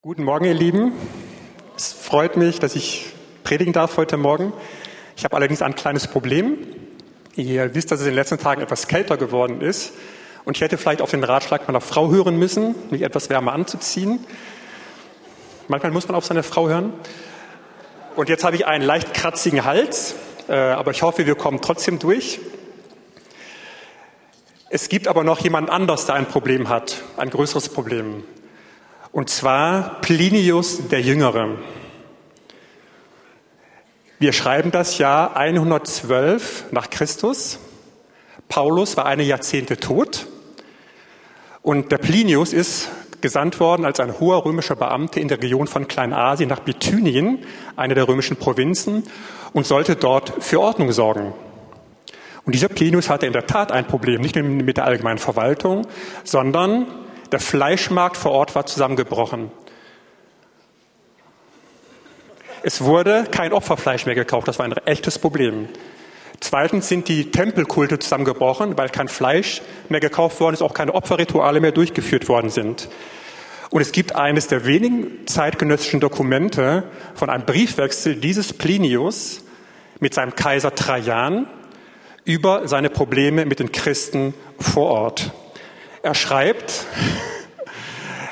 Guten Morgen, ihr Lieben. Es freut mich, dass ich predigen darf heute Morgen. Ich habe allerdings ein kleines Problem. Ihr wisst, dass es in den letzten Tagen etwas kälter geworden ist. Und ich hätte vielleicht auf den Ratschlag meiner Frau hören müssen, mich etwas wärmer anzuziehen. Manchmal muss man auf seine Frau hören. Und jetzt habe ich einen leicht kratzigen Hals, äh, aber ich hoffe, wir kommen trotzdem durch. Es gibt aber noch jemand anders, der ein Problem hat, ein größeres Problem. Und zwar Plinius der Jüngere. Wir schreiben das Jahr 112 nach Christus. Paulus war eine Jahrzehnte tot. Und der Plinius ist gesandt worden als ein hoher römischer Beamter in der Region von Kleinasien nach Bithynien, eine der römischen Provinzen, und sollte dort für Ordnung sorgen. Und dieser Plinius hatte in der Tat ein Problem, nicht nur mit der allgemeinen Verwaltung, sondern der Fleischmarkt vor Ort war zusammengebrochen. Es wurde kein Opferfleisch mehr gekauft. Das war ein echtes Problem. Zweitens sind die Tempelkulte zusammengebrochen, weil kein Fleisch mehr gekauft worden ist, auch keine Opferrituale mehr durchgeführt worden sind. Und es gibt eines der wenigen zeitgenössischen Dokumente von einem Briefwechsel dieses Plinius mit seinem Kaiser Trajan über seine Probleme mit den Christen vor Ort. Er schreibt,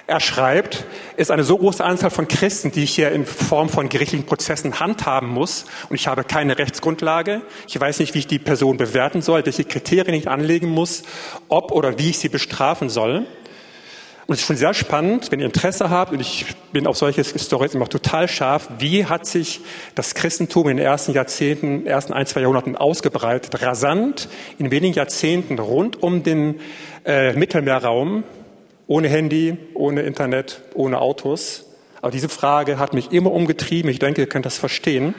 er schreibt, ist eine so große Anzahl von Christen, die ich hier in Form von gerichtlichen Prozessen handhaben muss. Und ich habe keine Rechtsgrundlage. Ich weiß nicht, wie ich die Person bewerten soll, welche Kriterien ich anlegen muss, ob oder wie ich sie bestrafen soll. Und es ist schon sehr spannend, wenn ihr Interesse habt, und ich bin auf solche Stories immer total scharf, wie hat sich das Christentum in den ersten Jahrzehnten, ersten ein, zwei Jahrhunderten ausgebreitet, rasant, in wenigen Jahrzehnten rund um den äh, Mittelmeerraum, ohne Handy, ohne Internet, ohne Autos. Aber diese Frage hat mich immer umgetrieben. Ich denke, ihr könnt das verstehen.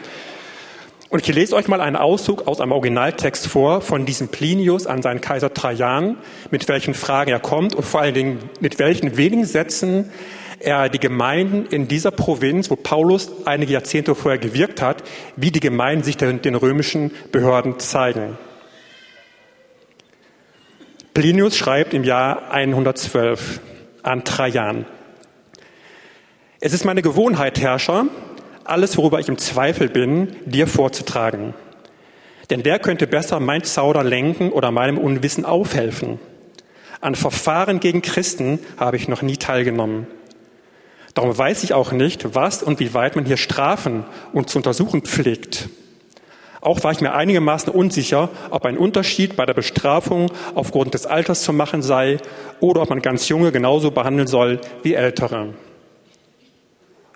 Und ich lese euch mal einen Auszug aus einem Originaltext vor von diesem Plinius an seinen Kaiser Trajan, mit welchen Fragen er kommt und vor allen Dingen mit welchen wenigen Sätzen er die Gemeinden in dieser Provinz, wo Paulus einige Jahrzehnte vorher gewirkt hat, wie die Gemeinden sich den, den römischen Behörden zeigen. Plinius schreibt im Jahr 112 an Trajan. Es ist meine Gewohnheit, Herrscher, alles, worüber ich im Zweifel bin, dir vorzutragen. Denn wer könnte besser mein Zauder lenken oder meinem Unwissen aufhelfen? An Verfahren gegen Christen habe ich noch nie teilgenommen. Darum weiß ich auch nicht, was und wie weit man hier strafen und zu untersuchen pflegt. Auch war ich mir einigermaßen unsicher, ob ein Unterschied bei der Bestrafung aufgrund des Alters zu machen sei oder ob man ganz Junge genauso behandeln soll wie Ältere.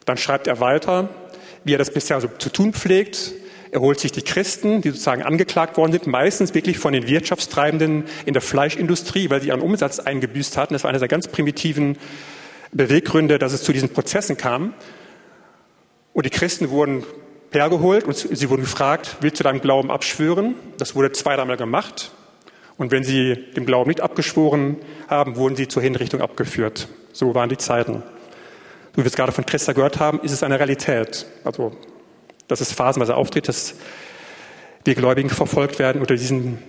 Dann schreibt er weiter, wie er das bisher so zu tun pflegt. Er holt sich die Christen, die sozusagen angeklagt worden sind, meistens wirklich von den Wirtschaftstreibenden in der Fleischindustrie, weil sie ihren Umsatz eingebüßt hatten. Das war einer der ganz primitiven Beweggründe, dass es zu diesen Prozessen kam. Und die Christen wurden hergeholt und sie wurden gefragt, willst du deinem Glauben abschwören? Das wurde zwei, dreimal gemacht. Und wenn sie dem Glauben nicht abgeschworen haben, wurden sie zur Hinrichtung abgeführt. So waren die Zeiten wie wir es gerade von Christa gehört haben, ist es eine Realität. Also, dass es phasenweise auftritt, dass die Gläubigen verfolgt werden unter diesen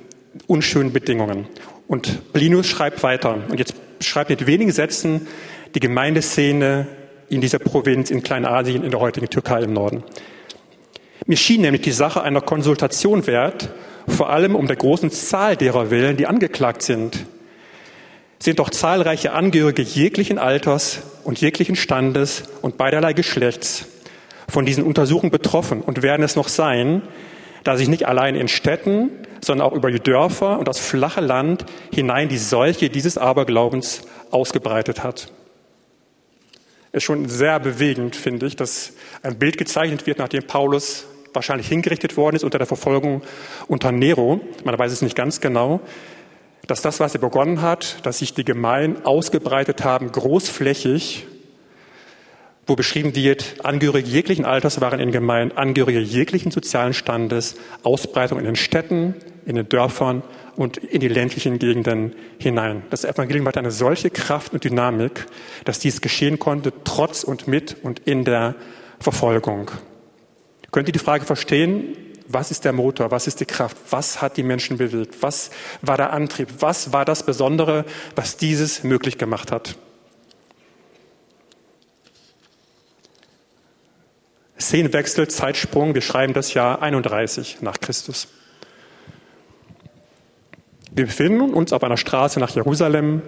unschönen Bedingungen. Und Blinus schreibt weiter. Und jetzt schreibt mit wenigen Sätzen die Gemeindeszene in dieser Provinz in Kleinasien in der heutigen Türkei im Norden. Mir schien nämlich die Sache einer Konsultation wert, vor allem um der großen Zahl derer willen, die angeklagt sind sind doch zahlreiche Angehörige jeglichen Alters und jeglichen Standes und beiderlei Geschlechts von diesen Untersuchungen betroffen und werden es noch sein, da sich nicht allein in Städten, sondern auch über die Dörfer und das flache Land hinein die Seuche dieses Aberglaubens ausgebreitet hat. Es ist schon sehr bewegend, finde ich, dass ein Bild gezeichnet wird, nachdem Paulus wahrscheinlich hingerichtet worden ist unter der Verfolgung unter Nero. Man weiß es nicht ganz genau dass das, was er begonnen hat, dass sich die Gemeinden ausgebreitet haben, großflächig, wo beschrieben wird, Angehörige jeglichen Alters waren in Gemeinden, Angehörige jeglichen sozialen Standes, Ausbreitung in den Städten, in den Dörfern und in die ländlichen Gegenden hinein. Das Evangelium hat eine solche Kraft und Dynamik, dass dies geschehen konnte, trotz und mit und in der Verfolgung. Könnt ihr die Frage verstehen, was ist der Motor? Was ist die Kraft? Was hat die Menschen bewegt? Was war der Antrieb? Was war das Besondere, was dieses möglich gemacht hat? Szenenwechsel, Zeitsprung, wir schreiben das Jahr 31 nach Christus. Wir befinden uns auf einer Straße nach Jerusalem,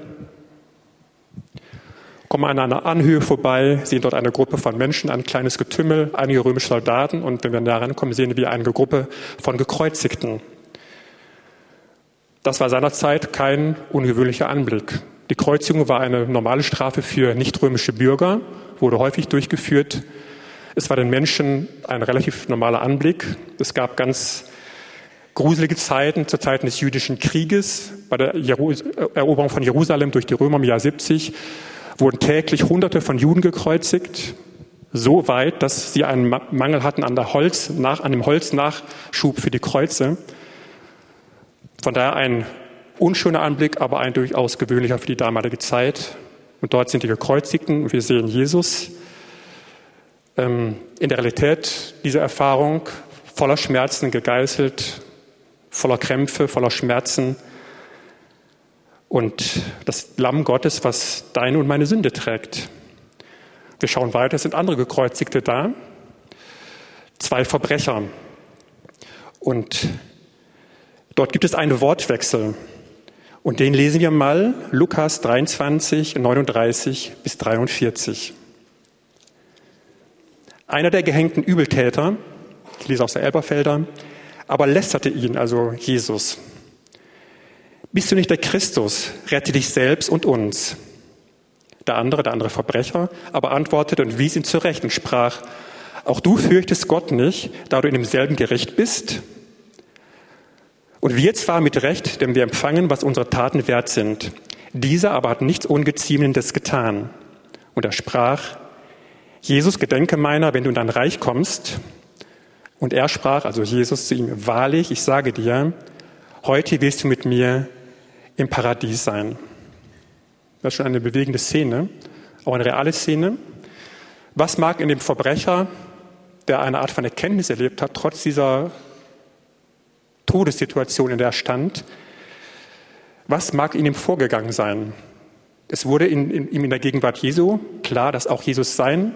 kommen an einer Anhöhe vorbei, sehen dort eine Gruppe von Menschen, ein kleines Getümmel, einige römische Soldaten und wenn wir näher rankommen, sehen wir eine Gruppe von Gekreuzigten. Das war seinerzeit kein ungewöhnlicher Anblick. Die Kreuzigung war eine normale Strafe für nicht-römische Bürger, wurde häufig durchgeführt. Es war den Menschen ein relativ normaler Anblick. Es gab ganz gruselige Zeiten, zu Zeiten des jüdischen Krieges, bei der Eroberung von Jerusalem durch die Römer im Jahr 70, wurden täglich Hunderte von Juden gekreuzigt, so weit, dass sie einen Mangel hatten an, der Holz, nach, an dem Holznachschub für die Kreuze. Von daher ein unschöner Anblick, aber ein durchaus gewöhnlicher für die damalige Zeit. Und dort sind die Gekreuzigten und wir sehen Jesus. Ähm, in der Realität dieser Erfahrung voller Schmerzen gegeißelt, voller Krämpfe, voller Schmerzen. Und das Lamm Gottes, was deine und meine Sünde trägt. Wir schauen weiter, es sind andere Gekreuzigte da. Zwei Verbrecher. Und dort gibt es einen Wortwechsel. Und den lesen wir mal, Lukas 23, 39 bis 43. Einer der gehängten Übeltäter, ich lese aus der Elberfelder, aber lästerte ihn, also Jesus. Bist du nicht der Christus? Rette dich selbst und uns. Der andere, der andere Verbrecher, aber antwortete und wies ihn zurecht und sprach, auch du fürchtest Gott nicht, da du in demselben Gericht bist? Und wir zwar mit Recht, denn wir empfangen, was unsere Taten wert sind. Dieser aber hat nichts Ungeziemendes getan. Und er sprach, Jesus, gedenke meiner, wenn du in dein Reich kommst. Und er sprach, also Jesus zu ihm, wahrlich, ich sage dir, heute wirst du mit mir im Paradies sein. Das ist schon eine bewegende Szene, auch eine reale Szene. Was mag in dem Verbrecher, der eine Art von Erkenntnis erlebt hat, trotz dieser Todessituation, in der er stand, was mag in ihm vorgegangen sein? Es wurde in, in, ihm in der Gegenwart Jesu klar, dass auch Jesus sein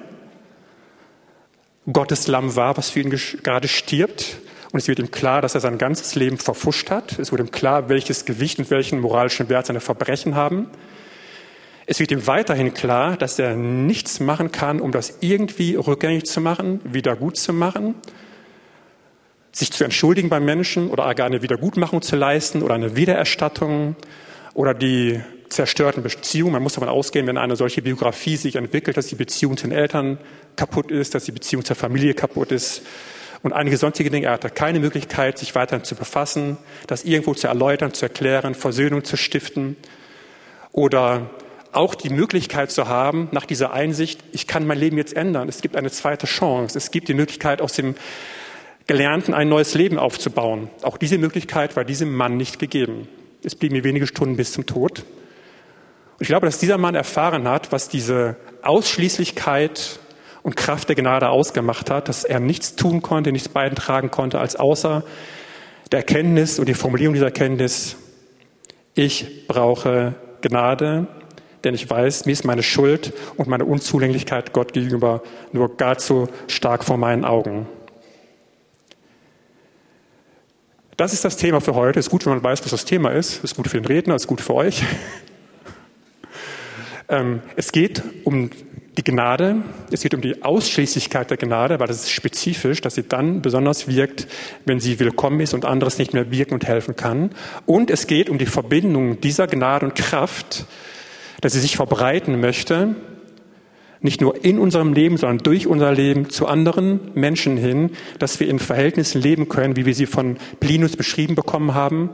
Gottes Lamm war, was für ihn gerade stirbt. Und es wird ihm klar, dass er sein ganzes Leben verfuscht hat. Es wird ihm klar, welches Gewicht und welchen moralischen Wert seine Verbrechen haben. Es wird ihm weiterhin klar, dass er nichts machen kann, um das irgendwie rückgängig zu machen, wieder gut zu machen, sich zu entschuldigen beim Menschen oder gar eine Wiedergutmachung zu leisten oder eine Wiedererstattung oder die zerstörten Beziehungen. Man muss davon ausgehen, wenn eine solche Biografie sich entwickelt, dass die Beziehung zu den Eltern kaputt ist, dass die Beziehung zur Familie kaputt ist und einige sonstige Dinge. Er hatte keine Möglichkeit, sich weiterhin zu befassen, das irgendwo zu erläutern, zu erklären, Versöhnung zu stiften oder auch die Möglichkeit zu haben, nach dieser Einsicht, ich kann mein Leben jetzt ändern. Es gibt eine zweite Chance. Es gibt die Möglichkeit, aus dem Gelernten ein neues Leben aufzubauen. Auch diese Möglichkeit war diesem Mann nicht gegeben. Es blieben mir wenige Stunden bis zum Tod. Und ich glaube, dass dieser Mann erfahren hat, was diese Ausschließlichkeit und Kraft der Gnade ausgemacht hat, dass er nichts tun konnte, nichts beitragen konnte, als außer der Erkenntnis und die Formulierung dieser Erkenntnis, ich brauche Gnade, denn ich weiß, mir ist meine Schuld und meine Unzulänglichkeit Gott gegenüber nur gar zu stark vor meinen Augen. Das ist das Thema für heute. Es ist gut, wenn man weiß, was das Thema ist. Es ist gut für den Redner, es ist gut für euch. Ähm, es geht um die Gnade, es geht um die Ausschließlichkeit der Gnade, weil das ist spezifisch, dass sie dann besonders wirkt, wenn sie willkommen ist und anderes nicht mehr wirken und helfen kann. Und es geht um die Verbindung dieser Gnade und Kraft, dass sie sich verbreiten möchte, nicht nur in unserem Leben, sondern durch unser Leben zu anderen Menschen hin, dass wir in Verhältnissen leben können, wie wir sie von Plinus beschrieben bekommen haben,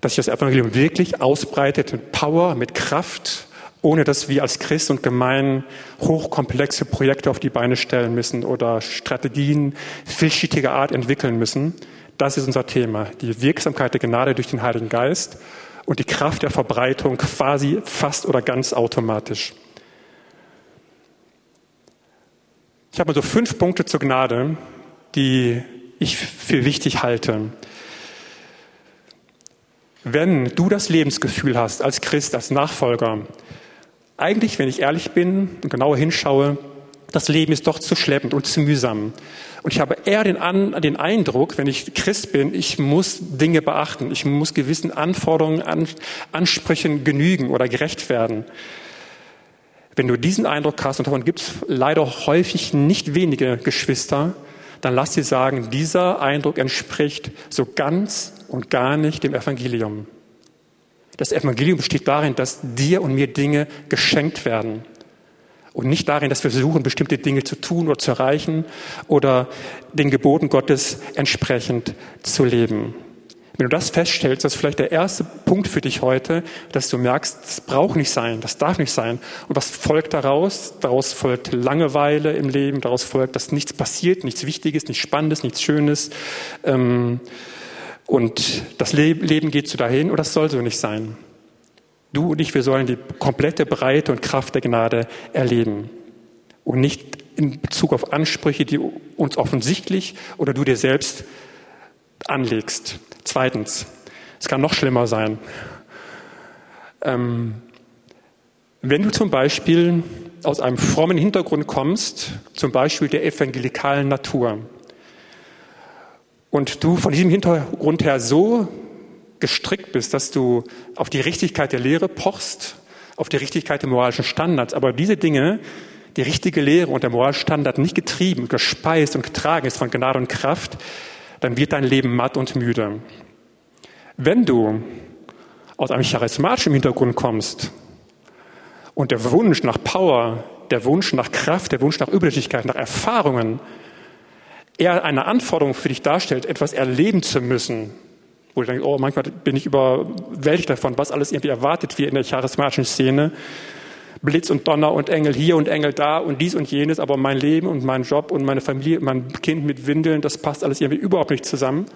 dass sich das Evangelium wirklich ausbreitet mit Power, mit Kraft ohne dass wir als Christ und Gemein hochkomplexe Projekte auf die Beine stellen müssen oder Strategien vielschichtiger Art entwickeln müssen. Das ist unser Thema. Die Wirksamkeit der Gnade durch den Heiligen Geist und die Kraft der Verbreitung quasi fast oder ganz automatisch. Ich habe also fünf Punkte zur Gnade, die ich für wichtig halte. Wenn du das Lebensgefühl hast als Christ, als Nachfolger, eigentlich, wenn ich ehrlich bin und genauer hinschaue, das Leben ist doch zu schleppend und zu mühsam. Und ich habe eher den, An den Eindruck, wenn ich Christ bin, ich muss Dinge beachten, ich muss gewissen Anforderungen, An Ansprüchen genügen oder gerecht werden. Wenn du diesen Eindruck hast, und davon gibt es leider häufig nicht wenige Geschwister, dann lass dir sagen, dieser Eindruck entspricht so ganz und gar nicht dem Evangelium. Das Evangelium besteht darin, dass dir und mir Dinge geschenkt werden und nicht darin, dass wir versuchen, bestimmte Dinge zu tun oder zu erreichen oder den Geboten Gottes entsprechend zu leben. Wenn du das feststellst, das ist vielleicht der erste Punkt für dich heute, dass du merkst, das braucht nicht sein, das darf nicht sein. Und was folgt daraus? Daraus folgt Langeweile im Leben, daraus folgt, dass nichts passiert, nichts Wichtiges, nichts Spannendes, nichts Schönes. Ähm, und das Leben geht so dahin und das soll so nicht sein. Du und ich, wir sollen die komplette Breite und Kraft der Gnade erleben. Und nicht in Bezug auf Ansprüche, die uns offensichtlich oder du dir selbst anlegst. Zweitens, es kann noch schlimmer sein. Ähm, wenn du zum Beispiel aus einem frommen Hintergrund kommst, zum Beispiel der evangelikalen Natur, und du von diesem Hintergrund her so gestrickt bist, dass du auf die Richtigkeit der Lehre pochst, auf die Richtigkeit der moralischen Standards, aber diese Dinge, die richtige Lehre und der moralische Standard nicht getrieben, gespeist und getragen ist von Gnade und Kraft, dann wird dein Leben matt und müde. Wenn du aus einem charismatischen Hintergrund kommst und der Wunsch nach Power, der Wunsch nach Kraft, der Wunsch nach Übersichtlichkeit, nach Erfahrungen eher eine Anforderung für dich darstellt, etwas erleben zu müssen, wo du denkst, oh, manchmal bin ich überwältigt davon, was alles irgendwie erwartet wird in der charismatischen Szene. Blitz und Donner und Engel hier und Engel da und dies und jenes, aber mein Leben und mein Job und meine Familie, mein Kind mit Windeln, das passt alles irgendwie überhaupt nicht zusammen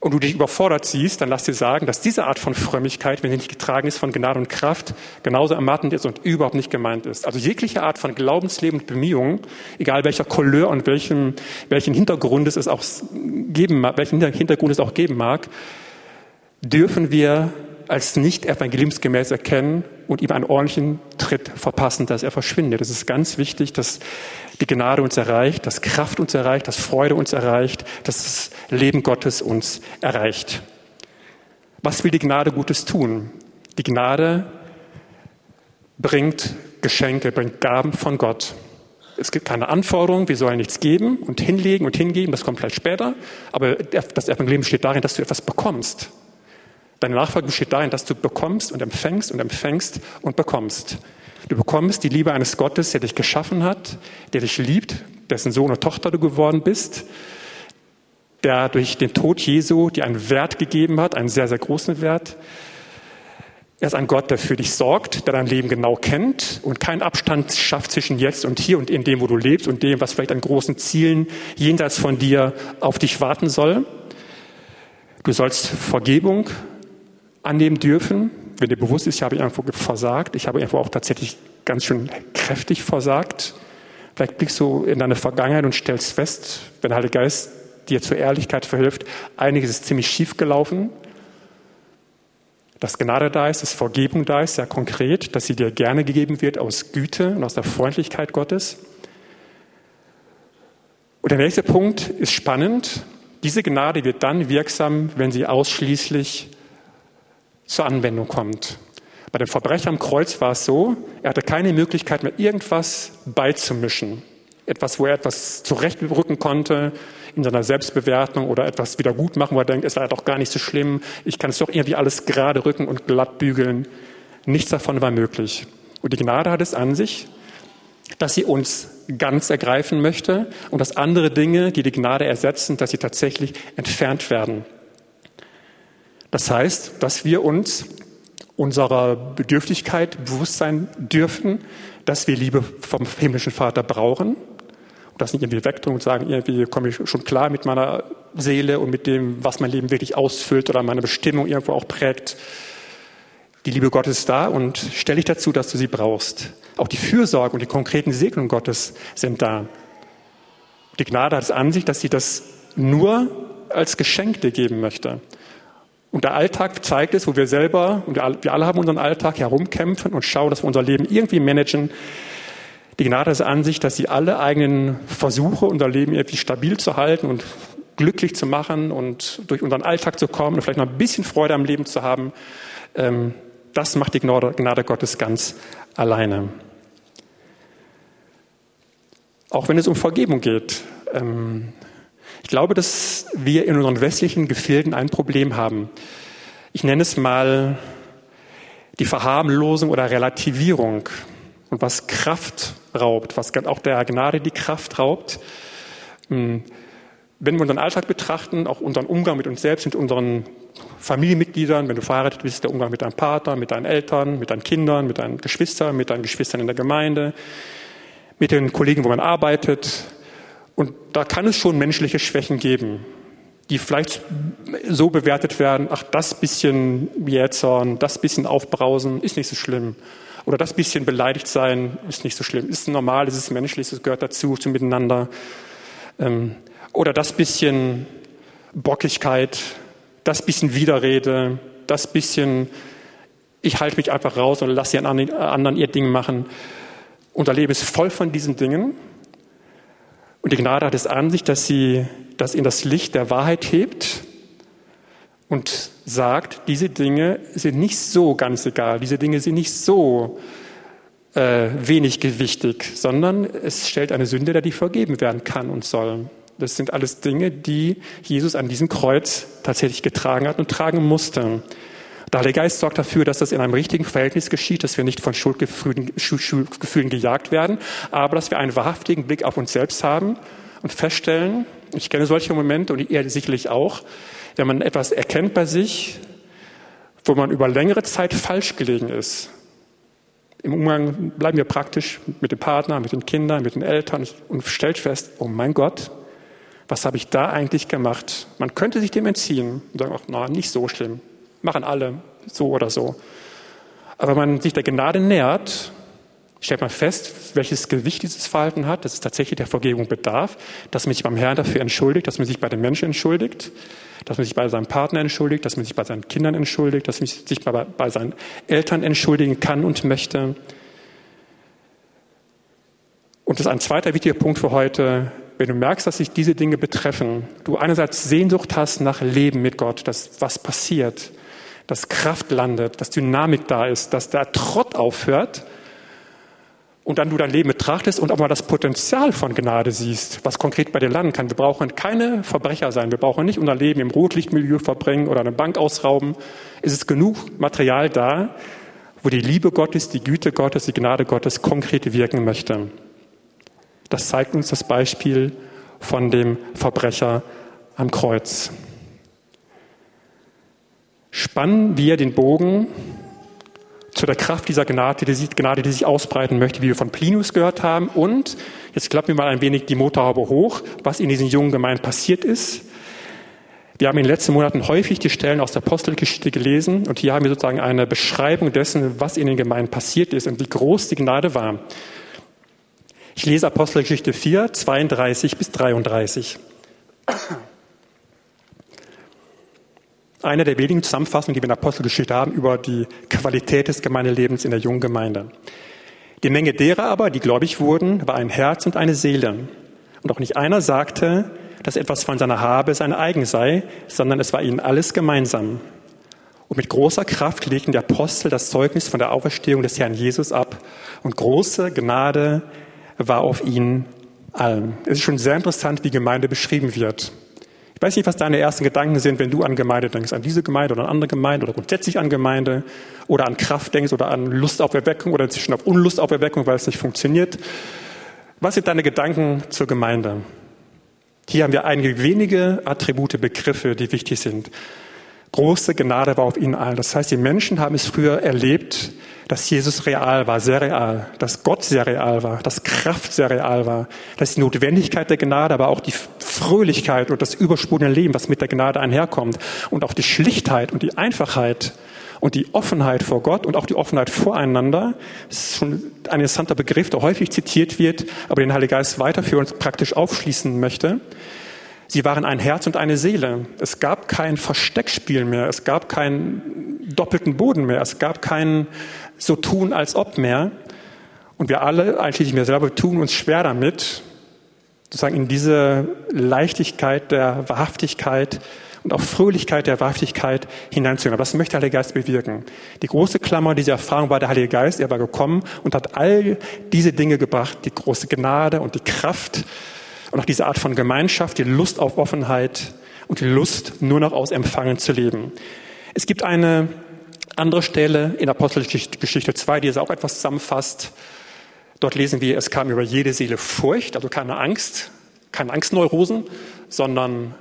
und du dich überfordert siehst, dann lass dir sagen, dass diese Art von Frömmigkeit, wenn sie nicht getragen ist von Gnade und Kraft, genauso ermattend ist und überhaupt nicht gemeint ist. Also jegliche Art von Glaubensleben und Bemühungen, egal welcher Couleur und welchen, welchen Hintergrund es auch geben mag, welchen Hintergrund es auch geben mag, dürfen wir als nicht evangeliumsgemäß erkennen und ihm einen ordentlichen Tritt verpassen, dass er verschwindet. Es ist ganz wichtig, dass die Gnade uns erreicht, dass Kraft uns erreicht, dass Freude uns erreicht, dass das Leben Gottes uns erreicht. Was will die Gnade Gutes tun? Die Gnade bringt Geschenke, bringt Gaben von Gott. Es gibt keine Anforderung, wir sollen nichts geben und hinlegen und hingeben, das kommt vielleicht später. Aber das Evangelium besteht darin, dass du etwas bekommst. Deine Nachfolge besteht darin, dass du bekommst und empfängst und empfängst und bekommst. Du bekommst die Liebe eines Gottes, der dich geschaffen hat, der dich liebt, dessen Sohn und Tochter du geworden bist, der durch den Tod Jesu dir einen Wert gegeben hat, einen sehr, sehr großen Wert. Er ist ein Gott, der für dich sorgt, der dein Leben genau kennt und keinen Abstand schafft zwischen jetzt und hier und in dem, wo du lebst und dem, was vielleicht an großen Zielen jenseits von dir auf dich warten soll. Du sollst Vergebung annehmen dürfen, wenn dir bewusst ist, ich habe irgendwo versagt, ich habe irgendwo auch tatsächlich ganz schön kräftig versagt. Vielleicht blickst du in deine Vergangenheit und stellst fest, wenn der Heilige Geist dir zur Ehrlichkeit verhilft, einiges ist ziemlich schief gelaufen. Dass Gnade da ist, dass Vergebung da ist, sehr konkret, dass sie dir gerne gegeben wird aus Güte und aus der Freundlichkeit Gottes. Und der nächste Punkt ist spannend. Diese Gnade wird dann wirksam, wenn sie ausschließlich zur Anwendung kommt. Bei dem Verbrecher am Kreuz war es so, er hatte keine Möglichkeit mehr, irgendwas beizumischen. Etwas, wo er etwas zurechtrücken konnte in seiner Selbstbewertung oder etwas wieder gut machen, wo er denkt, es war ja doch gar nicht so schlimm, ich kann es doch irgendwie alles gerade rücken und glatt bügeln. Nichts davon war möglich. Und die Gnade hat es an sich, dass sie uns ganz ergreifen möchte und dass andere Dinge, die die Gnade ersetzen, dass sie tatsächlich entfernt werden. Das heißt, dass wir uns unserer Bedürftigkeit bewusst sein dürfen, dass wir Liebe vom himmlischen Vater brauchen und das nicht irgendwie wegtun und sagen, irgendwie komme ich schon klar mit meiner Seele und mit dem, was mein Leben wirklich ausfüllt oder meine Bestimmung irgendwo auch prägt. Die Liebe Gottes ist da und stelle ich dazu, dass du sie brauchst. Auch die Fürsorge und die konkreten Segnungen Gottes sind da. Die Gnade hat es an sich, dass sie das nur als Geschenk dir geben möchte. Und der Alltag zeigt es, wo wir selber, und wir alle haben unseren Alltag herumkämpfen und schauen, dass wir unser Leben irgendwie managen. Die Gnade ist an sich, dass sie alle eigenen Versuche, unser Leben irgendwie stabil zu halten und glücklich zu machen und durch unseren Alltag zu kommen und vielleicht noch ein bisschen Freude am Leben zu haben, ähm, das macht die Gnade Gottes ganz alleine. Auch wenn es um Vergebung geht. Ähm, ich glaube, dass wir in unseren westlichen Gefilden ein Problem haben. Ich nenne es mal die Verharmlosung oder Relativierung und was Kraft raubt, was auch der Gnade die Kraft raubt. Hm, wenn wir unseren Alltag betrachten, auch unseren Umgang mit uns selbst, mit unseren Familienmitgliedern, wenn du verheiratet bist, der Umgang mit deinem Partner, mit deinen Eltern, mit deinen Kindern, mit deinen Geschwistern, mit deinen Geschwistern in der Gemeinde, mit den Kollegen, wo man arbeitet. Und da kann es schon menschliche Schwächen geben, die vielleicht so bewertet werden, ach, das bisschen jähzorn, das bisschen aufbrausen, ist nicht so schlimm. Oder das bisschen beleidigt sein, ist nicht so schlimm. Ist normal, ist es menschlich, es gehört dazu, zum Miteinander. Ähm, oder das bisschen Bockigkeit, das bisschen Widerrede, das bisschen, ich halte mich einfach raus und lasse die anderen ihr Ding machen. Unser Leben ist voll von diesen Dingen. Und die Gnade hat es an sich, dass sie das in das Licht der Wahrheit hebt und sagt, diese Dinge sind nicht so ganz egal, diese Dinge sind nicht so äh, wenig gewichtig, sondern es stellt eine Sünde dar, die vergeben werden kann und soll. Das sind alles Dinge, die Jesus an diesem Kreuz tatsächlich getragen hat und tragen musste. Der Heilige Geist sorgt dafür, dass das in einem richtigen Verhältnis geschieht, dass wir nicht von Schuldgefühlen, Schuldgefühlen gejagt werden, aber dass wir einen wahrhaftigen Blick auf uns selbst haben und feststellen, ich kenne solche Momente und ihr sicherlich auch, wenn man etwas erkennt bei sich, wo man über längere Zeit falsch gelegen ist. Im Umgang bleiben wir praktisch mit dem Partner, mit den Kindern, mit den Eltern und stellt fest, oh mein Gott, was habe ich da eigentlich gemacht? Man könnte sich dem entziehen und sagen, ach, na, nicht so schlimm. Machen alle so oder so. Aber wenn man sich der Gnade nähert, stellt man fest, welches Gewicht dieses Verhalten hat, dass es tatsächlich der Vergebung bedarf, dass man sich beim Herrn dafür entschuldigt, dass man sich bei den Menschen entschuldigt, dass man sich bei seinem Partner entschuldigt, dass man sich bei seinen Kindern entschuldigt, dass man sich bei, bei seinen Eltern entschuldigen kann und möchte. Und das ist ein zweiter wichtiger Punkt für heute, wenn du merkst, dass sich diese Dinge betreffen, du einerseits Sehnsucht hast nach Leben mit Gott, dass was passiert, dass Kraft landet, dass Dynamik da ist, dass der Trott aufhört und dann du dein Leben betrachtest und auch mal das Potenzial von Gnade siehst, was konkret bei dir landen kann. Wir brauchen keine Verbrecher sein. Wir brauchen nicht unser Leben im Rotlichtmilieu verbringen oder eine Bank ausrauben. Es ist genug Material da, wo die Liebe Gottes, die Güte Gottes, die Gnade Gottes konkret wirken möchte. Das zeigt uns das Beispiel von dem Verbrecher am Kreuz. Spannen wir den Bogen zu der Kraft dieser Gnade die, Gnade, die sich ausbreiten möchte, wie wir von Plinus gehört haben. Und jetzt klappen wir mal ein wenig die Motorhaube hoch, was in diesen jungen Gemeinden passiert ist. Wir haben in den letzten Monaten häufig die Stellen aus der Apostelgeschichte gelesen und hier haben wir sozusagen eine Beschreibung dessen, was in den Gemeinden passiert ist und wie groß die Gnade war. Ich lese Apostelgeschichte 4, 32 bis 33. Eine der wenigen Zusammenfassungen, die wir in der Apostelgeschichte haben, über die Qualität des Gemeindelebens in der jungen Gemeinde. Die Menge derer aber, die gläubig wurden, war ein Herz und eine Seele. Und auch nicht einer sagte, dass etwas von seiner Habe sein eigen sei, sondern es war ihnen alles gemeinsam. Und mit großer Kraft legten die Apostel das Zeugnis von der Auferstehung des Herrn Jesus ab. Und große Gnade war auf ihnen allen. Es ist schon sehr interessant, wie Gemeinde beschrieben wird. Ich weiß nicht, was deine ersten Gedanken sind, wenn du an Gemeinde denkst, an diese Gemeinde oder an andere Gemeinde oder grundsätzlich an Gemeinde oder an Kraft denkst oder an Lust auf Erweckung oder inzwischen auf Unlust auf Erweckung, weil es nicht funktioniert. Was sind deine Gedanken zur Gemeinde? Hier haben wir einige wenige Attribute, Begriffe, die wichtig sind. Große Gnade war auf ihnen allen. Das heißt, die Menschen haben es früher erlebt, dass Jesus real war, sehr real, dass Gott sehr real war, dass Kraft sehr real war, dass die Notwendigkeit der Gnade, aber auch die Fröhlichkeit und das übersprudelnde Leben, was mit der Gnade einherkommt und auch die Schlichtheit und die Einfachheit und die Offenheit vor Gott und auch die Offenheit voreinander, das ist schon ein interessanter Begriff, der häufig zitiert wird, aber den Heilige Geist weiter für uns praktisch aufschließen möchte, Sie waren ein Herz und eine Seele. Es gab kein Versteckspiel mehr. Es gab keinen doppelten Boden mehr. Es gab kein so tun als ob mehr. Und wir alle, einschließlich mir selber, tun uns schwer damit, sozusagen in diese Leichtigkeit der Wahrhaftigkeit und auch Fröhlichkeit der Wahrhaftigkeit hineinzugehen. Aber das möchte der Heilige Geist bewirken. Die große Klammer dieser Erfahrung war der Heilige Geist. Er war gekommen und hat all diese Dinge gebracht, die große Gnade und die Kraft und auch diese Art von Gemeinschaft, die Lust auf Offenheit und die Lust, nur noch aus Empfangen zu leben. Es gibt eine andere Stelle in Apostelgeschichte 2, die es auch etwas zusammenfasst. Dort lesen wir, es kam über jede Seele Furcht, also keine Angst, keine Angstneurosen, sondern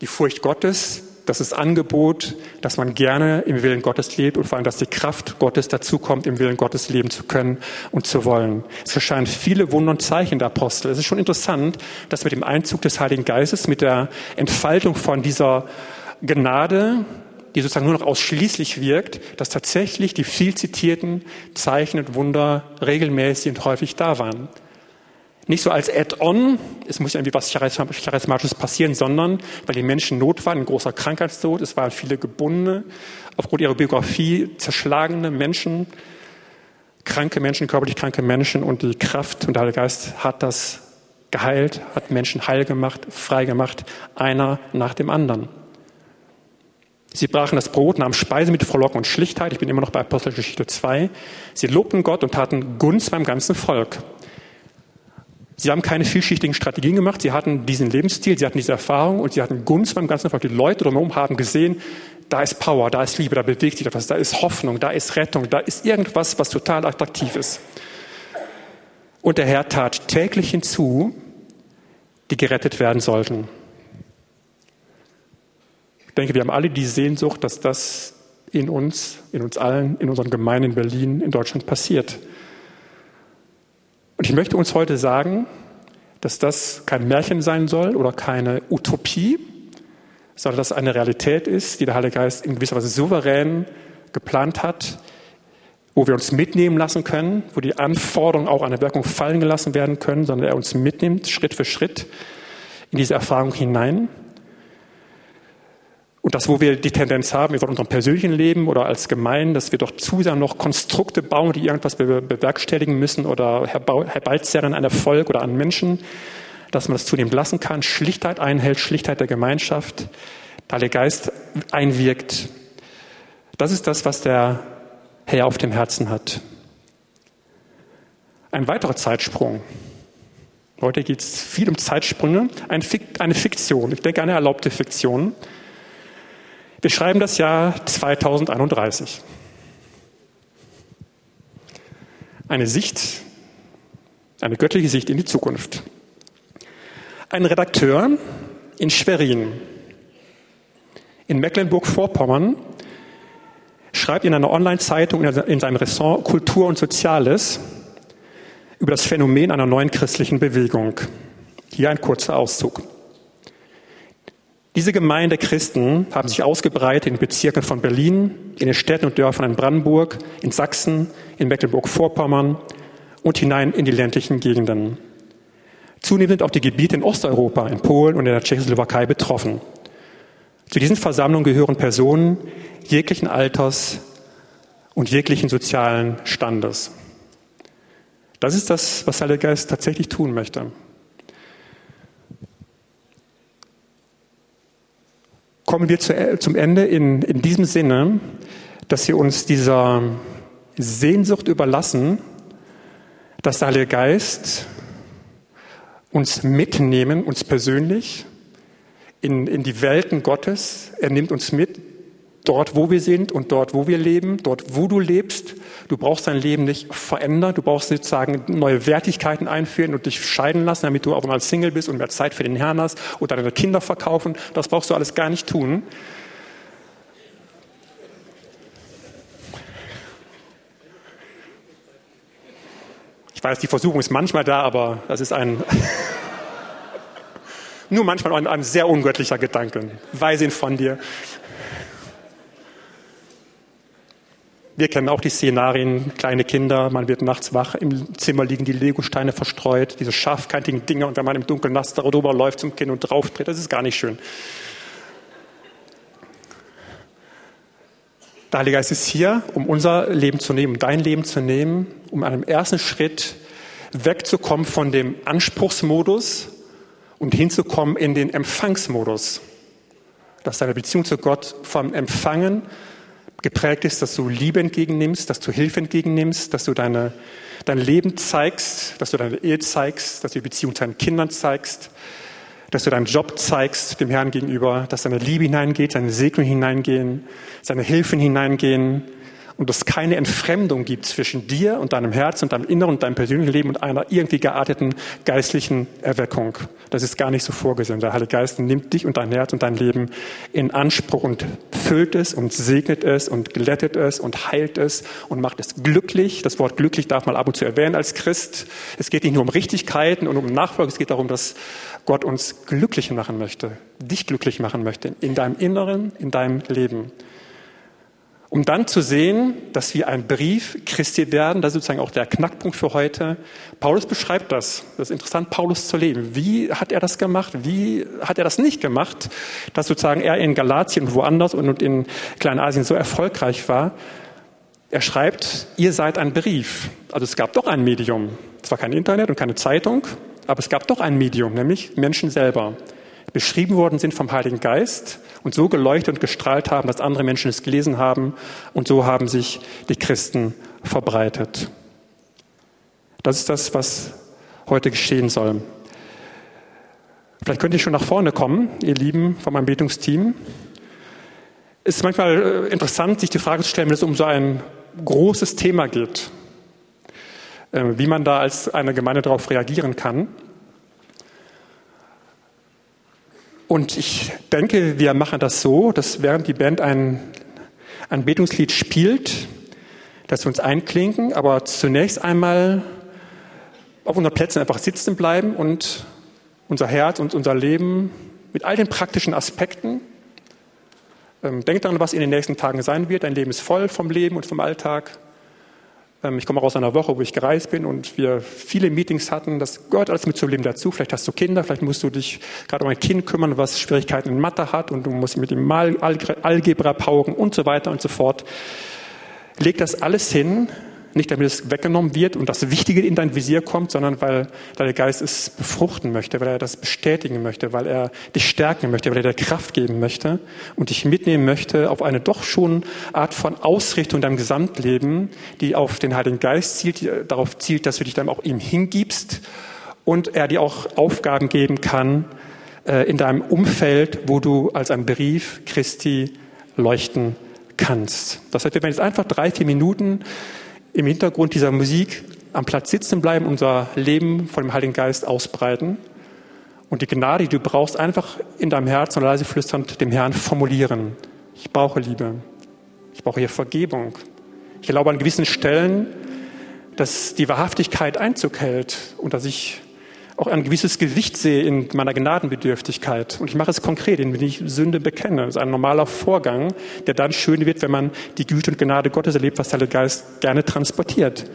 die Furcht Gottes, das ist Angebot, dass man gerne im Willen Gottes lebt und vor allem, dass die Kraft Gottes dazukommt, im Willen Gottes leben zu können und zu wollen. Es erscheinen viele Wunder und Zeichen der Apostel. Es ist schon interessant, dass mit dem Einzug des Heiligen Geistes, mit der Entfaltung von dieser Gnade, die sozusagen nur noch ausschließlich wirkt, dass tatsächlich die viel zitierten Zeichen und Wunder regelmäßig und häufig da waren. Nicht so als Add-on, es muss irgendwie was Charismatisches passieren, sondern weil die Menschen Not waren, ein großer Krankheitstod, es waren viele gebundene, aufgrund ihrer Biografie zerschlagene Menschen, kranke Menschen, körperlich kranke Menschen und die Kraft und der Heilige Geist hat das geheilt, hat Menschen heil gemacht, frei gemacht, einer nach dem anderen. Sie brachen das Brot, nahmen Speise mit Frohlocken und Schlichtheit. Ich bin immer noch bei Apostelgeschichte 2. Sie lobten Gott und taten Gunst beim ganzen Volk. Sie haben keine vielschichtigen Strategien gemacht. Sie hatten diesen Lebensstil, sie hatten diese Erfahrung und sie hatten Gunst beim ganzen Volk. Die Leute drumherum haben gesehen, da ist Power, da ist Liebe, da bewegt sich etwas, da ist Hoffnung, da ist Rettung, da ist irgendwas, was total attraktiv ist. Und der Herr tat täglich hinzu, die gerettet werden sollten. Denke, wir haben alle die Sehnsucht, dass das in uns, in uns allen, in unseren Gemeinden in Berlin, in Deutschland passiert. Und ich möchte uns heute sagen, dass das kein Märchen sein soll oder keine Utopie, sondern dass es eine Realität ist, die der Heilige Geist in gewisser Weise souverän geplant hat, wo wir uns mitnehmen lassen können, wo die Anforderungen auch an der Wirkung fallen gelassen werden können, sondern er uns mitnimmt, Schritt für Schritt in diese Erfahrung hinein. Und das, wo wir die Tendenz haben, in unserem persönlichen Leben oder als Gemeinde, dass wir doch zu noch Konstrukte bauen, die irgendwas bewerkstelligen müssen oder herbeizerren an Erfolg oder an Menschen, dass man das zunehmend lassen kann, Schlichtheit einhält, Schlichtheit der Gemeinschaft, da der Geist einwirkt. Das ist das, was der Herr auf dem Herzen hat. Ein weiterer Zeitsprung. Heute geht es viel um Zeitsprünge. Eine Fiktion, ich denke eine erlaubte Fiktion. Wir schreiben das Jahr 2031. Eine Sicht, eine göttliche Sicht in die Zukunft. Ein Redakteur in Schwerin, in Mecklenburg-Vorpommern, schreibt in einer Online-Zeitung in seinem Ressort Kultur und Soziales über das Phänomen einer neuen christlichen Bewegung. Hier ein kurzer Auszug. Diese Gemeinde Christen haben sich ausgebreitet in Bezirken von Berlin, in den Städten und Dörfern in Brandenburg, in Sachsen, in Mecklenburg-Vorpommern und hinein in die ländlichen Gegenden. Zunehmend auch die Gebiete in Osteuropa, in Polen und in der Tschechoslowakei betroffen. Zu diesen Versammlungen gehören Personen jeglichen Alters und jeglichen sozialen Standes. Das ist das, was der Geist tatsächlich tun möchte. Kommen wir zu, zum Ende in, in diesem Sinne, dass wir uns dieser Sehnsucht überlassen, dass der Heilige Geist uns mitnehmen, uns persönlich, in, in die Welten Gottes. Er nimmt uns mit dort, wo wir sind und dort, wo wir leben, dort, wo du lebst. Du brauchst dein Leben nicht verändern. Du brauchst sozusagen neue Wertigkeiten einführen und dich scheiden lassen, damit du auch mal Single bist und mehr Zeit für den Herrn hast oder deine Kinder verkaufen. Das brauchst du alles gar nicht tun. Ich weiß, die Versuchung ist manchmal da, aber das ist ein, nur manchmal ein, ein sehr ungöttlicher Gedanke. Weise ihn von dir. Wir kennen auch die Szenarien, kleine Kinder, man wird nachts wach, im Zimmer liegen die Legosteine verstreut, diese scharfkantigen Dinger und wenn man im Dunkeln nachts darüber läuft zum Kind und drauf dreht, das ist gar nicht schön. Der Heilige Geist ist hier, um unser Leben zu nehmen, dein Leben zu nehmen, um einem ersten Schritt wegzukommen von dem Anspruchsmodus und hinzukommen in den Empfangsmodus. Dass deine Beziehung zu Gott vom Empfangen geprägt ist, dass du Liebe entgegennimmst, dass du Hilfe entgegennimmst, dass du deine, dein Leben zeigst, dass du deine Ehe zeigst, dass du die Beziehung zu deinen Kindern zeigst, dass du deinen Job zeigst dem Herrn gegenüber, dass deine Liebe hineingeht, deine Segnung hineingehen, seine Hilfen hineingehen, und es keine Entfremdung gibt zwischen dir und deinem Herz und deinem Inneren und deinem persönlichen Leben und einer irgendwie gearteten geistlichen Erweckung. Das ist gar nicht so vorgesehen. Der Heilige Geist nimmt dich und dein Herz und dein Leben in Anspruch und füllt es und segnet es und glättet es und heilt es und macht es glücklich. Das Wort glücklich darf man ab und zu erwähnen als Christ. Es geht nicht nur um Richtigkeiten und um Nachfolge, es geht darum, dass Gott uns glücklich machen möchte, dich glücklich machen möchte, in deinem Inneren, in deinem Leben um dann zu sehen, dass wir ein Brief Christi werden. Das ist sozusagen auch der Knackpunkt für heute. Paulus beschreibt das. Das ist interessant, Paulus zu leben. Wie hat er das gemacht? Wie hat er das nicht gemacht, dass sozusagen er in Galatien und woanders und in Kleinasien so erfolgreich war? Er schreibt, ihr seid ein Brief. Also es gab doch ein Medium. Zwar kein Internet und keine Zeitung, aber es gab doch ein Medium, nämlich Menschen selber beschrieben worden sind vom Heiligen Geist und so geleuchtet und gestrahlt haben, dass andere Menschen es gelesen haben und so haben sich die Christen verbreitet. Das ist das, was heute geschehen soll. Vielleicht könnt ihr schon nach vorne kommen, ihr Lieben von meinem Betungsteam. Es ist manchmal äh, interessant, sich die Frage zu stellen, wenn es um so ein großes Thema geht, äh, wie man da als eine Gemeinde darauf reagieren kann. Und ich denke, wir machen das so, dass während die Band ein, ein Betungslied spielt, dass wir uns einklinken, aber zunächst einmal auf unseren Plätzen einfach sitzen bleiben und unser Herz und unser Leben mit all den praktischen Aspekten. Ähm, denkt daran, was in den nächsten Tagen sein wird. Dein Leben ist voll vom Leben und vom Alltag. Ähm, ich komme aus einer Woche, wo ich gereist bin und wir viele Meetings hatten. Das gehört alles mit zum Leben dazu. Vielleicht hast du Kinder, vielleicht musst du dich gerade um ein Kind kümmern, was Schwierigkeiten in Mathe hat und du musst mit ihm Algebra pauken und so weiter und so fort. Leg das alles hin nicht damit es weggenommen wird und das Wichtige in dein Visier kommt, sondern weil der Geist es befruchten möchte, weil er das bestätigen möchte, weil er dich stärken möchte, weil er dir Kraft geben möchte und dich mitnehmen möchte auf eine doch schon Art von Ausrichtung in deinem Gesamtleben, die auf den Heiligen Geist zielt, die darauf zielt, dass du dich dann auch ihm hingibst und er dir auch Aufgaben geben kann äh, in deinem Umfeld, wo du als ein Brief Christi leuchten kannst. Das heißt, wir werden jetzt einfach drei, vier Minuten im Hintergrund dieser Musik am Platz sitzen bleiben, unser Leben von dem Heiligen Geist ausbreiten und die Gnade, die du brauchst, einfach in deinem Herzen leise flüsternd dem Herrn formulieren. Ich brauche Liebe. Ich brauche hier Vergebung. Ich glaube an gewissen Stellen, dass die Wahrhaftigkeit Einzug hält und dass ich auch ein gewisses Gewicht sehe in meiner Gnadenbedürftigkeit. Und ich mache es konkret, indem ich Sünde bekenne. Das ist ein normaler Vorgang, der dann schön wird, wenn man die Güte und Gnade Gottes erlebt, was der Geist gerne transportiert.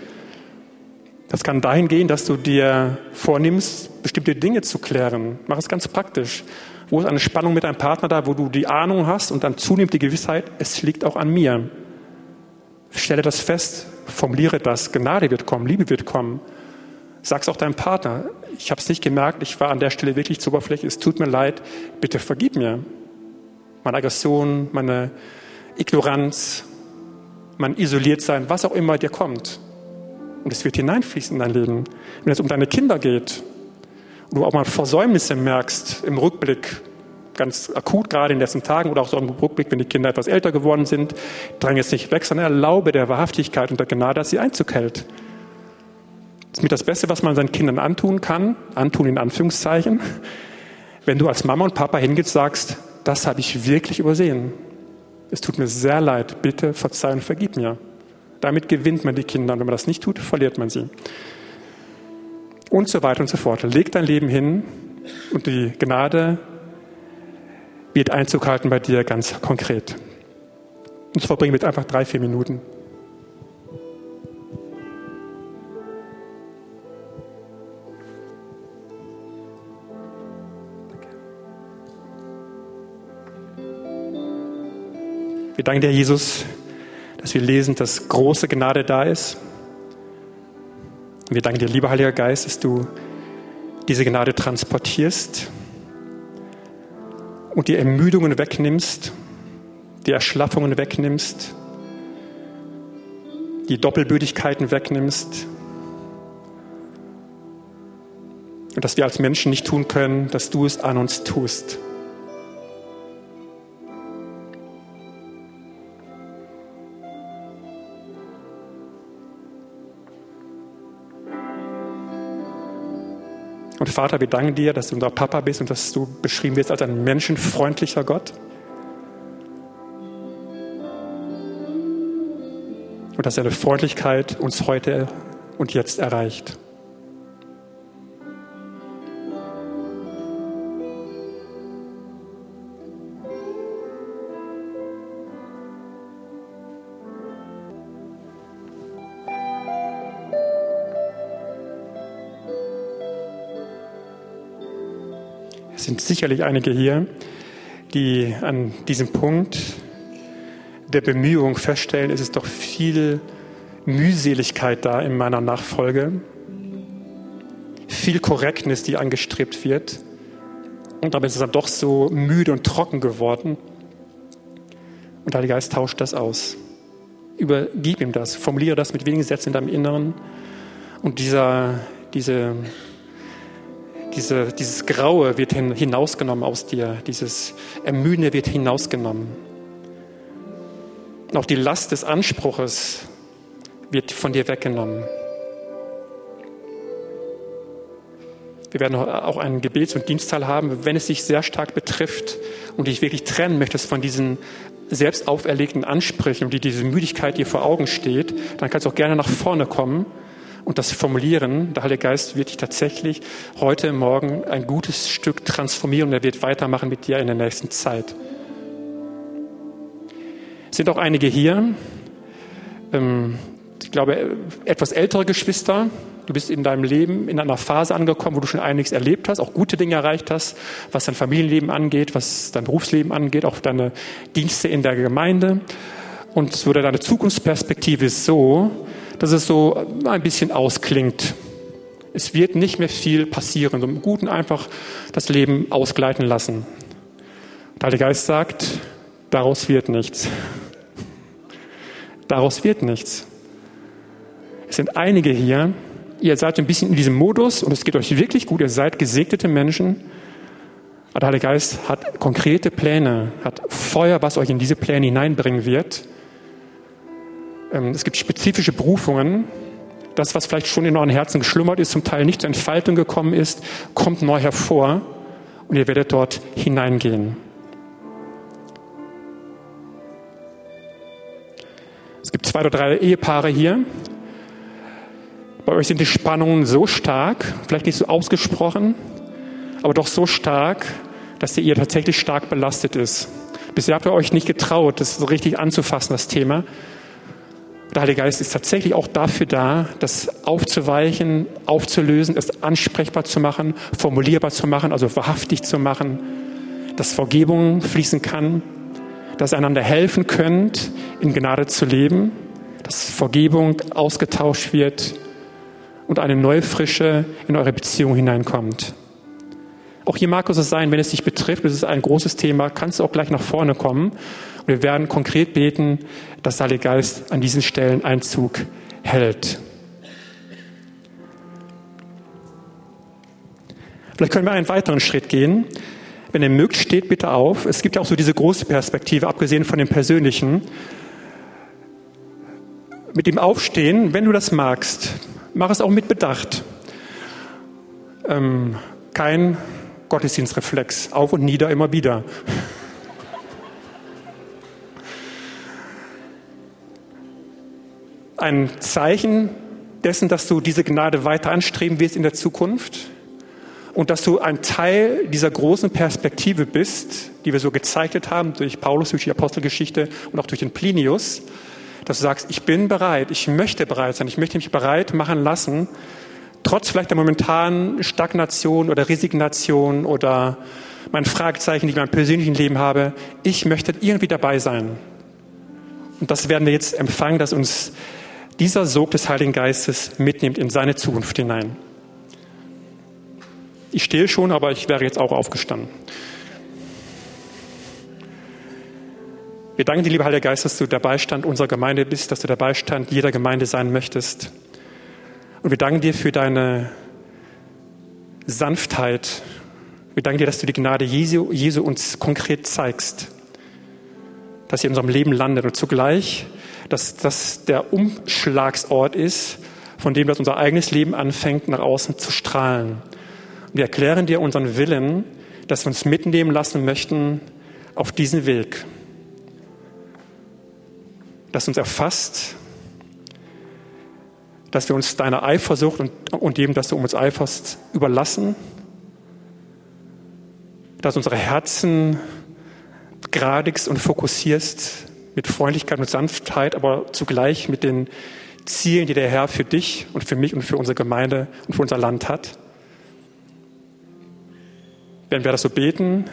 Das kann dahin gehen, dass du dir vornimmst, bestimmte Dinge zu klären. Mach es ganz praktisch. Wo ist eine Spannung mit deinem Partner da, wo du die Ahnung hast und dann zunimmt die Gewissheit, es liegt auch an mir. Stelle das fest, formuliere das, Gnade wird kommen, Liebe wird kommen. Sag's auch deinem Partner. Ich habe es nicht gemerkt, ich war an der Stelle wirklich zu oberflächlich. Es tut mir leid, bitte vergib mir. Meine Aggression, meine Ignoranz, mein Isoliertsein, was auch immer dir kommt. Und es wird hineinfließen in dein Leben. Wenn es um deine Kinder geht und du auch mal Versäumnisse merkst im Rückblick, ganz akut gerade in den letzten Tagen oder auch so im Rückblick, wenn die Kinder etwas älter geworden sind, drang jetzt nicht weg, sondern erlaube der Wahrhaftigkeit und der Gnade, dass sie Einzug hält. Ist mit das Beste, was man seinen Kindern antun kann, antun in Anführungszeichen, wenn du als Mama und Papa hingehst und sagst, das habe ich wirklich übersehen. Es tut mir sehr leid, bitte verzeih und vergib mir. Damit gewinnt man die Kinder und wenn man das nicht tut, verliert man sie. Und so weiter und so fort. Leg dein Leben hin und die Gnade wird Einzug halten bei dir ganz konkret. Und so verbringen wir einfach drei, vier Minuten. Wir danken dir, Jesus, dass wir lesen, dass große Gnade da ist. Und wir danken dir, lieber Heiliger Geist, dass du diese Gnade transportierst und die Ermüdungen wegnimmst, die Erschlaffungen wegnimmst, die Doppelbödigkeiten wegnimmst. Und dass wir als Menschen nicht tun können, dass du es an uns tust. Und Vater, wir danken dir, dass du unser Papa bist und dass du beschrieben wirst als ein menschenfreundlicher Gott. Und dass deine Freundlichkeit uns heute und jetzt erreicht. Sind sicherlich einige hier, die an diesem Punkt der Bemühung feststellen, es ist doch viel Mühseligkeit da in meiner Nachfolge, viel Korrektness, die angestrebt wird. Und damit ist es dann doch so müde und trocken geworden. Und der Heilige Geist tauscht das aus. Übergib ihm das, formuliere das mit wenigen Sätzen in deinem Inneren. Und dieser, diese diese, dieses Graue wird hinausgenommen aus dir, dieses Ermüdende wird hinausgenommen. Und auch die Last des Anspruches wird von dir weggenommen. Wir werden auch einen Gebets- und Dienstteil haben, wenn es dich sehr stark betrifft und dich wirklich trennen möchtest von diesen selbst auferlegten Ansprüchen und die diese Müdigkeit dir vor Augen steht, dann kannst du auch gerne nach vorne kommen und das Formulieren, der Heilige Geist wird dich tatsächlich heute Morgen ein gutes Stück transformieren und er wird weitermachen mit dir in der nächsten Zeit. Es sind auch einige hier, ähm, ich glaube, etwas ältere Geschwister. Du bist in deinem Leben in einer Phase angekommen, wo du schon einiges erlebt hast, auch gute Dinge erreicht hast, was dein Familienleben angeht, was dein Berufsleben angeht, auch deine Dienste in der Gemeinde. Und so deine Zukunftsperspektive ist so, dass es so ein bisschen ausklingt. Es wird nicht mehr viel passieren. So im Guten einfach das Leben ausgleiten lassen. Der Heilige Geist sagt, daraus wird nichts. Daraus wird nichts. Es sind einige hier, ihr seid ein bisschen in diesem Modus und es geht euch wirklich gut, ihr seid gesegnete Menschen. Aber der Heilige Geist hat konkrete Pläne, hat Feuer, was euch in diese Pläne hineinbringen wird. Ähm, es gibt spezifische Berufungen. Das, was vielleicht schon in euren Herzen geschlummert ist, zum Teil nicht zur Entfaltung gekommen ist, kommt neu hervor und ihr werdet dort hineingehen. Es gibt zwei oder drei Ehepaare hier. Bei euch sind die Spannungen so stark, vielleicht nicht so ausgesprochen, aber doch so stark, dass Ehe tatsächlich stark belastet ist. Bisher habt ihr euch nicht getraut, das so richtig anzufassen, das Thema. Der Heilige Geist ist tatsächlich auch dafür da, das aufzuweichen, aufzulösen, es ansprechbar zu machen, formulierbar zu machen, also wahrhaftig zu machen, dass Vergebung fließen kann, dass einander helfen könnt, in Gnade zu leben, dass Vergebung ausgetauscht wird und eine neue Frische in eure Beziehung hineinkommt. Auch hier mag es sein, wenn es dich betrifft, das ist ein großes Thema, kannst du auch gleich nach vorne kommen und wir werden konkret beten, dass der Heilige Geist an diesen Stellen Einzug hält. Vielleicht können wir einen weiteren Schritt gehen. Wenn ihr mögt, steht bitte auf. Es gibt ja auch so diese große Perspektive, abgesehen von dem persönlichen. Mit dem Aufstehen, wenn du das magst, mach es auch mit Bedacht. Ähm, kein Gottesdienstreflex, auf und nieder immer wieder. Ein Zeichen dessen, dass du diese Gnade weiter anstreben wirst in der Zukunft und dass du ein Teil dieser großen Perspektive bist, die wir so gezeichnet haben durch Paulus, durch die Apostelgeschichte und auch durch den Plinius, dass du sagst, ich bin bereit, ich möchte bereit sein, ich möchte mich bereit machen lassen, trotz vielleicht der momentanen Stagnation oder Resignation oder mein Fragezeichen, die ich in meinem persönlichen Leben habe, ich möchte irgendwie dabei sein. Und das werden wir jetzt empfangen, dass uns dieser Sog des Heiligen Geistes mitnimmt in seine Zukunft hinein. Ich stehe schon, aber ich wäre jetzt auch aufgestanden. Wir danken dir, lieber Heiliger Geist, dass du der Beistand unserer Gemeinde bist, dass du der Beistand jeder Gemeinde sein möchtest. Und wir danken dir für deine Sanftheit. Wir danken dir, dass du die Gnade Jesu, Jesu uns konkret zeigst, dass sie in unserem Leben landet und zugleich, dass das der Umschlagsort ist, von dem das unser eigenes Leben anfängt, nach außen zu strahlen. Wir erklären dir unseren Willen, dass wir uns mitnehmen lassen möchten auf diesen Weg. Dass uns erfasst, dass wir uns deiner Eifersucht und, und dem, dass du um uns eiferst, überlassen, dass unsere Herzen gradigst und fokussierst mit Freundlichkeit und Sanftheit, aber zugleich mit den Zielen, die der Herr für dich und für mich und für unsere Gemeinde und für unser Land hat. Wenn wir das so beten,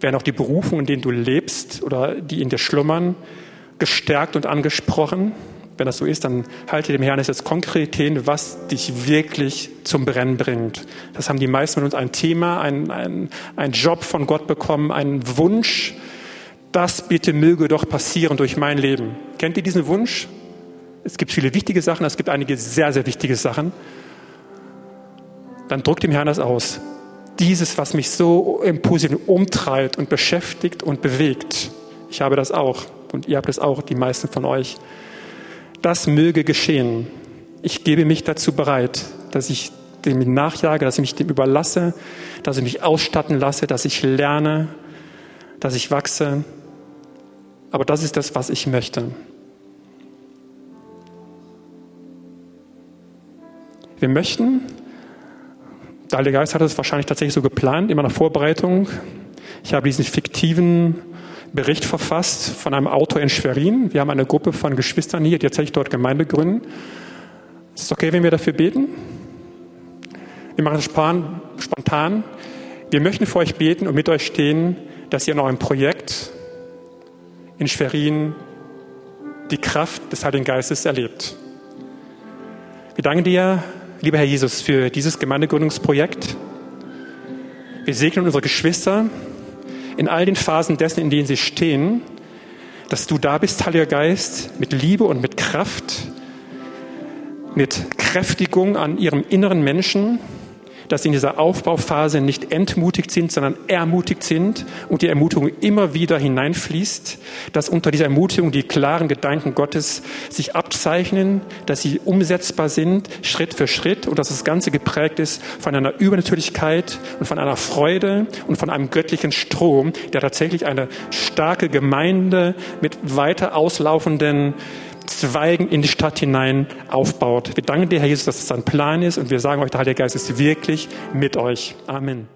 werden auch die Berufungen, in denen du lebst oder die in dir schlummern, gestärkt und angesprochen. Wenn das so ist, dann halte dem Herrn jetzt konkret hin, was dich wirklich zum Brennen bringt. Das haben die meisten von uns ein Thema, ein, ein, ein Job von Gott bekommen, einen Wunsch. Das bitte möge doch passieren durch mein Leben. Kennt ihr diesen Wunsch? Es gibt viele wichtige Sachen, es gibt einige sehr, sehr wichtige Sachen. Dann drückt dem Herrn das aus. Dieses, was mich so im Positiven umtreibt und beschäftigt und bewegt. Ich habe das auch und ihr habt es auch, die meisten von euch das möge geschehen. Ich gebe mich dazu bereit, dass ich dem nachjage, dass ich mich dem überlasse, dass ich mich ausstatten lasse, dass ich lerne, dass ich wachse. Aber das ist das, was ich möchte. Wir möchten, der Heilige Geist hat es wahrscheinlich tatsächlich so geplant in meiner Vorbereitung. Ich habe diesen fiktiven Bericht verfasst von einem Autor in Schwerin. Wir haben eine Gruppe von Geschwistern hier, die tatsächlich dort Gemeinde gründen. Ist es okay, wenn wir dafür beten? Wir machen es spontan. Wir möchten für euch beten und mit euch stehen, dass ihr in eurem Projekt in Schwerin die Kraft des Heiligen Geistes erlebt. Wir danken dir, lieber Herr Jesus, für dieses Gemeindegründungsprojekt. Wir segnen unsere Geschwister, in all den Phasen dessen, in denen sie stehen, dass du da bist, Heiliger Geist, mit Liebe und mit Kraft, mit Kräftigung an ihrem inneren Menschen, dass sie in dieser Aufbauphase nicht entmutigt sind, sondern ermutigt sind und die Ermutigung immer wieder hineinfließt, dass unter dieser Ermutigung die klaren Gedanken Gottes sich abzeichnen, dass sie umsetzbar sind, Schritt für Schritt und dass das Ganze geprägt ist von einer Übernatürlichkeit und von einer Freude und von einem göttlichen Strom, der tatsächlich eine starke Gemeinde mit weiter auslaufenden Zweigen in die Stadt hinein aufbaut. Wir danken dir, Herr Jesus, dass es das ein Plan ist und wir sagen euch, der Heilige Geist ist wirklich mit euch. Amen.